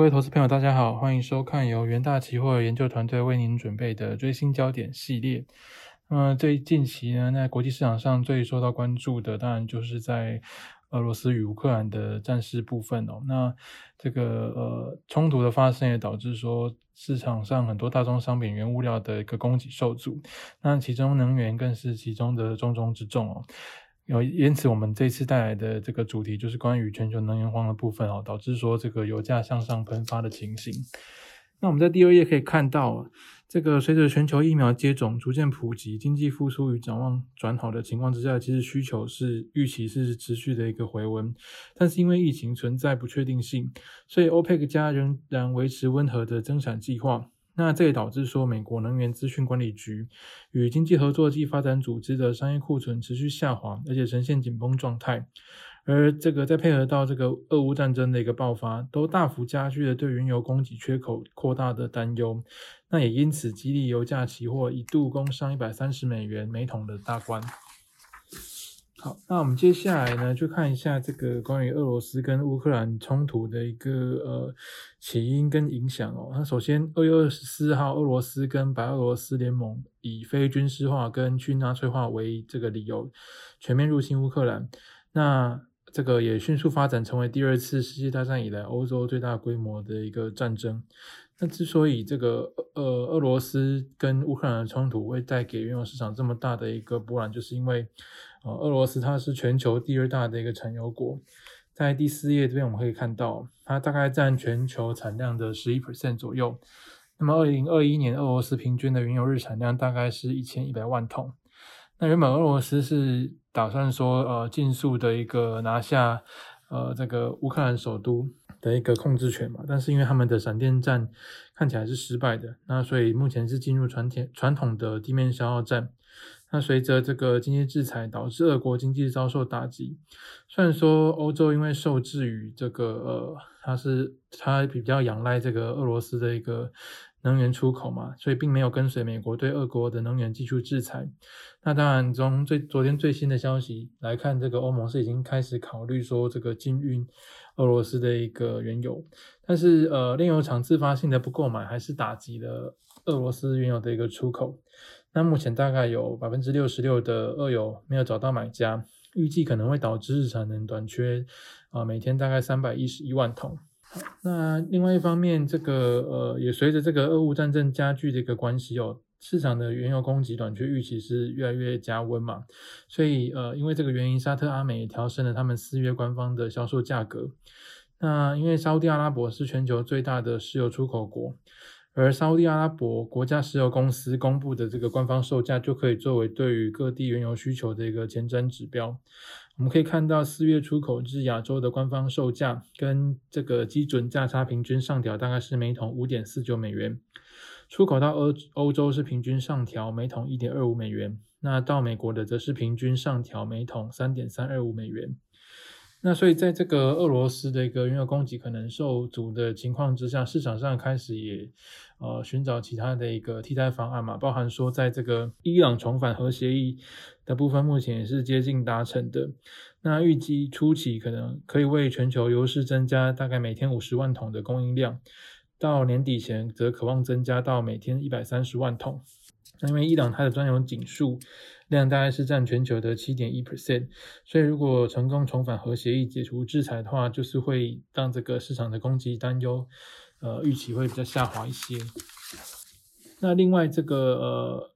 各位投资朋友，大家好，欢迎收看由元大期货研究团队为您准备的追新焦点系列。那么最近期呢，在国际市场上最受到关注的，当然就是在俄罗斯与乌克兰的战事部分哦。那这个呃冲突的发生，也导致说市场上很多大宗商品原物料的一个供给受阻，那其中能源更是其中的重中之重哦。有因此，我们这次带来的这个主题就是关于全球能源荒的部分哦，导致说这个油价向上喷发的情形。那我们在第二页可以看到，这个随着全球疫苗接种逐渐普及，经济复苏与展望转好的情况之下，其实需求是预期是持续的一个回温，但是因为疫情存在不确定性，所以欧佩克加仍然维持温和的增产计划。那这也导致说，美国能源资讯管理局与经济合作暨发展组织的商业库存持续下滑，而且呈现紧绷状态。而这个再配合到这个俄乌战争的一个爆发，都大幅加剧了对原油供给缺口扩大的担忧。那也因此激励油价期货一度攻上一百三十美元每桶的大关。好，那我们接下来呢，就看一下这个关于俄罗斯跟乌克兰冲突的一个呃起因跟影响哦。那首先，二月二十四号，俄罗斯跟白俄罗斯联盟以非军事化跟去纳粹化为这个理由，全面入侵乌克兰。那这个也迅速发展成为第二次世界大战以来欧洲最大规模的一个战争。那之所以这个呃俄罗斯跟乌克兰的冲突会带给原油市场这么大的一个波澜，就是因为。呃，俄罗斯它是全球第二大的一个产油国，在第四页这边我们可以看到，它大概占全球产量的十一 percent 左右。那么，二零二一年俄罗斯平均的原油日产量大概是一千一百万桶。那原本俄罗斯是打算说，呃，尽速的一个拿下，呃，这个乌克兰首都的一个控制权嘛，但是因为他们的闪电战看起来是失败的，那所以目前是进入传统传统的地面消耗战。那随着这个经济制裁，导致俄国经济遭受打击。虽然说欧洲因为受制于这个呃，它是它比较仰赖这个俄罗斯的一个能源出口嘛，所以并没有跟随美国对俄国的能源技术制裁。那当然，从最昨天最新的消息来看，这个欧盟是已经开始考虑说这个禁运俄罗斯的一个原油，但是呃，炼油厂自发性的不购买，还是打击了俄罗斯原油的一个出口。那目前大概有百分之六十六的俄油没有找到买家，预计可能会导致日产能短缺，啊，每天大概三百一十一万桶。那另外一方面，这个呃，也随着这个俄乌战争加剧的一个关系哦，市场的原油供给短缺预期是越来越加温嘛，所以呃，因为这个原因，沙特阿美也调升了他们四月官方的销售价格。那因为沙特阿拉伯是全球最大的石油出口国。而沙特阿拉伯国家石油公司公布的这个官方售价，就可以作为对于各地原油需求的一个前瞻指标。我们可以看到，四月出口至亚洲的官方售价跟这个基准价差平均上调，大概是每桶五点四九美元；出口到欧欧洲是平均上调每桶一点二五美元，那到美国的则是平均上调每桶三点三二五美元。那所以，在这个俄罗斯的一个原油供给可能受阻的情况之下，市场上开始也呃寻找其他的一个替代方案嘛，包含说，在这个伊朗重返核协议的部分，目前也是接近达成的。那预计初期可能可以为全球油市增加大概每天五十万桶的供应量，到年底前则渴望增加到每天一百三十万桶。那因为伊朗它的专用井数量大概是占全球的七点一 percent，所以如果成功重返核协议、解除制裁的话，就是会让这个市场的供给担忧，呃，预期会比较下滑一些。那另外这个呃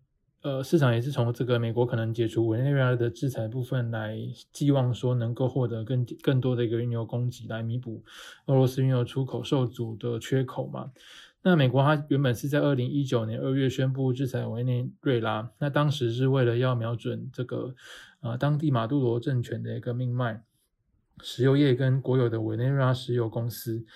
呃市场也是从这个美国可能解除委内瑞拉的制裁部分来寄望说能够获得更更多的一个原油供给来弥补俄罗斯原油出口受阻的缺口嘛。那美国它原本是在二零一九年二月宣布制裁委内瑞拉，那当时是为了要瞄准这个呃当地马杜罗政权的一个命脉，石油业跟国有的委内瑞拉石油公司。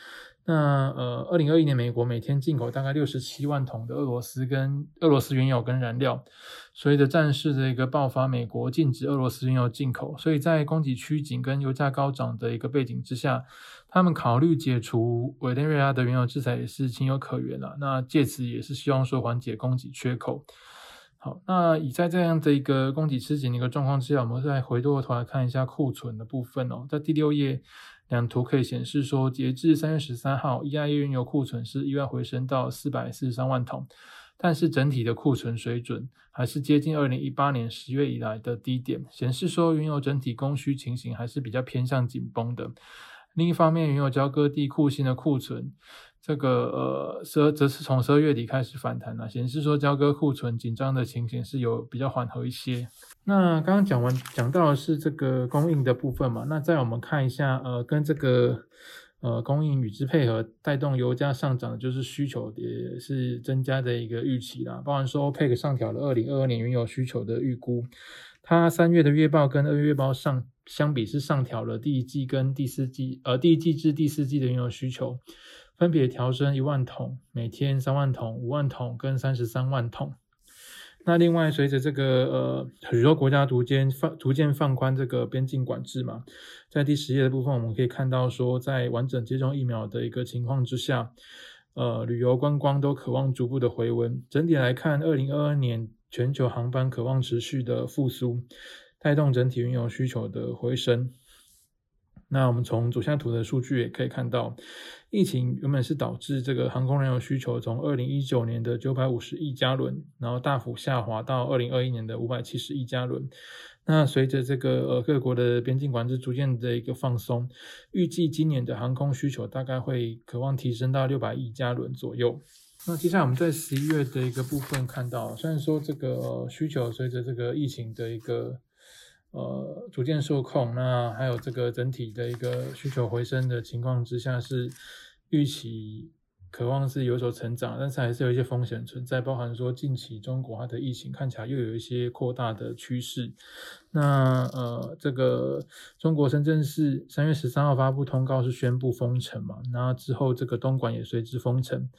那呃，二零二一年，美国每天进口大概六十七万桶的俄罗斯跟俄罗斯原油跟燃料。随着战事的一个爆发，美国禁止俄罗斯原油进口，所以在供给趋紧跟油价高涨的一个背景之下，他们考虑解除委内瑞拉的原油制裁也是情有可原了。那借此也是希望说缓解供给缺口。好，那以在这样的一个供给吃紧的一个状况之下，我们再回过头来看一下库存的部分哦，在第六页两图可以显示说，截至三月十三号，EIA 原油库存是意外回升到四百四十三万桶，但是整体的库存水准还是接近二零一八年十月以来的低点，显示说原油整体供需情形还是比较偏向紧绷的。另一方面，原油交割地库欣的库存。这个呃，十则是从十二月底开始反弹了，显示说交割库存紧张的情形是有比较缓和一些。那刚刚讲完讲到的是这个供应的部分嘛，那再我们看一下呃，跟这个呃供应与之配合带动油价上涨的就是需求也是增加的一个预期啦。包含说 OPEC 上调了二零二二年原油需求的预估，它三月的月报跟二月月报上相比是上调了第一季跟第四季呃第一季至第四季的原油需求。分别调升一万桶，每天三万桶、五万桶跟三十三万桶。那另外，随着这个呃许多国家逐渐放逐渐放宽这个边境管制嘛，在第十页的部分，我们可以看到说，在完整接种疫苗的一个情况之下，呃，旅游观光都渴望逐步的回温。整体来看，二零二二年全球航班渴望持续的复苏，带动整体运油需求的回升。那我们从左下图的数据也可以看到，疫情原本是导致这个航空燃油需求从二零一九年的九百五十亿加仑，然后大幅下滑到二零二一年的五百七十亿加仑。那随着这个呃各国的边境管制逐渐的一个放松，预计今年的航空需求大概会渴望提升到六百亿加仑左右。那接下来我们在十一月的一个部分看到，虽然说这个需求随着这个疫情的一个呃，逐渐受控，那还有这个整体的一个需求回升的情况之下，是预期渴望是有所成长，但是还是有一些风险存在，包含说近期中国它的疫情看起来又有一些扩大的趋势。那呃，这个中国深圳市三月十三号发布通告是宣布封城嘛，那之后这个东莞也随之封城。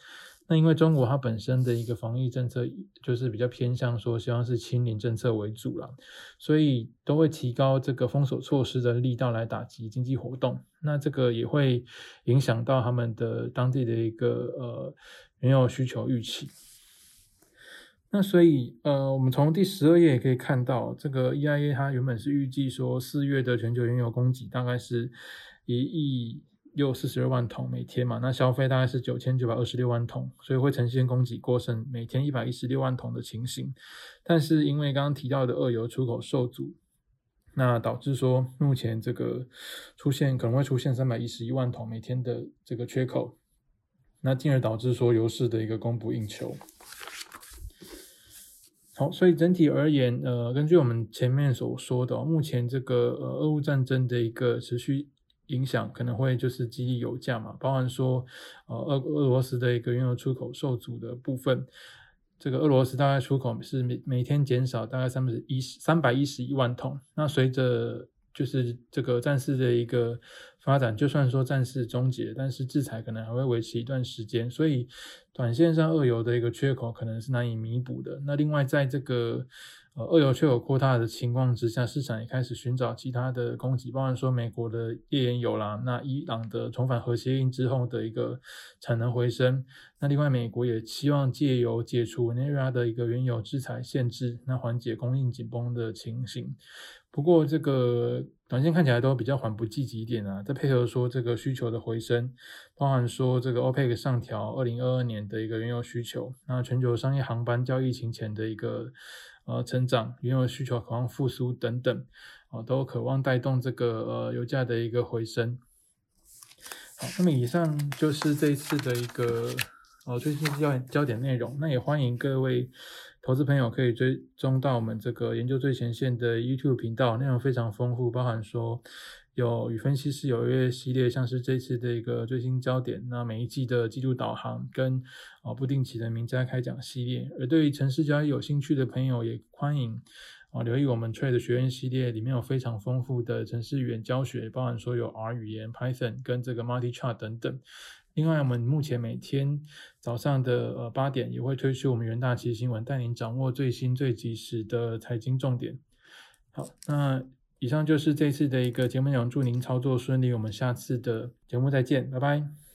那因为中国它本身的一个防疫政策就是比较偏向说希望是清零政策为主了，所以都会提高这个封锁措施的力道来打击经济活动。那这个也会影响到他们的当地的一个呃原油需求预期。那所以呃，我们从第十二页也可以看到，这个 EIA 它原本是预计说四月的全球原油供给大概是一亿。又四十二万桶每天嘛，那消费大概是九千九百二十六万桶，所以会呈现供给过剩，每天一百一十六万桶的情形。但是因为刚刚提到的二油出口受阻，那导致说目前这个出现可能会出现三百一十一万桶每天的这个缺口，那进而导致说油市的一个供不应求。好，所以整体而言，呃，根据我们前面所说的，目前这个呃俄乌战争的一个持续。影响可能会就是激励油价嘛，包含说，呃，俄俄罗斯的一个原油出口受阻的部分，这个俄罗斯大概出口是每每天减少大概三百一十三百一十一万桶，那随着就是这个战事的一个发展，就算说战事终结，但是制裁可能还会维持一段时间，所以短线上俄油的一个缺口可能是难以弥补的。那另外在这个呃，二油缺口扩大的情况之下，市场也开始寻找其他的供给，包含说美国的页岩油啦，那伊朗的重返核协议之后的一个产能回升，那另外美国也希望借由解除 n e r a 的一个原油制裁限制，那缓解供应紧绷的情形。不过这个短线看起来都比较缓不济急一点啊，再配合说这个需求的回升，包含说这个 OPEC 上调二零二二年的一个原油需求，那全球商业航班较疫情前的一个。呃，成长、原油需求渴望复苏等等，啊，都渴望带动这个呃油价的一个回升。好，那么以上就是这一次的一个呃最新焦焦点内容。那也欢迎各位投资朋友可以追踪到我们这个研究最前线的 YouTube 频道，内容非常丰富，包含说。有与分析师有约系列，像是这次的一个最新焦点，那每一季的季度导航跟啊不定期的名家开讲系列。而对于城市交易有兴趣的朋友，也欢迎啊留意我们 Trade 学院系列，里面有非常丰富的城市语言教学，包含说有 R 语言、Python 跟这个 Multi Chart 等等。另外，我们目前每天早上的呃八点也会推出我们元大期新闻，带您掌握最新最及时的财经重点。好，那。以上就是这次的一个节目内容，祝您操作顺利，我们下次的节目再见，拜拜。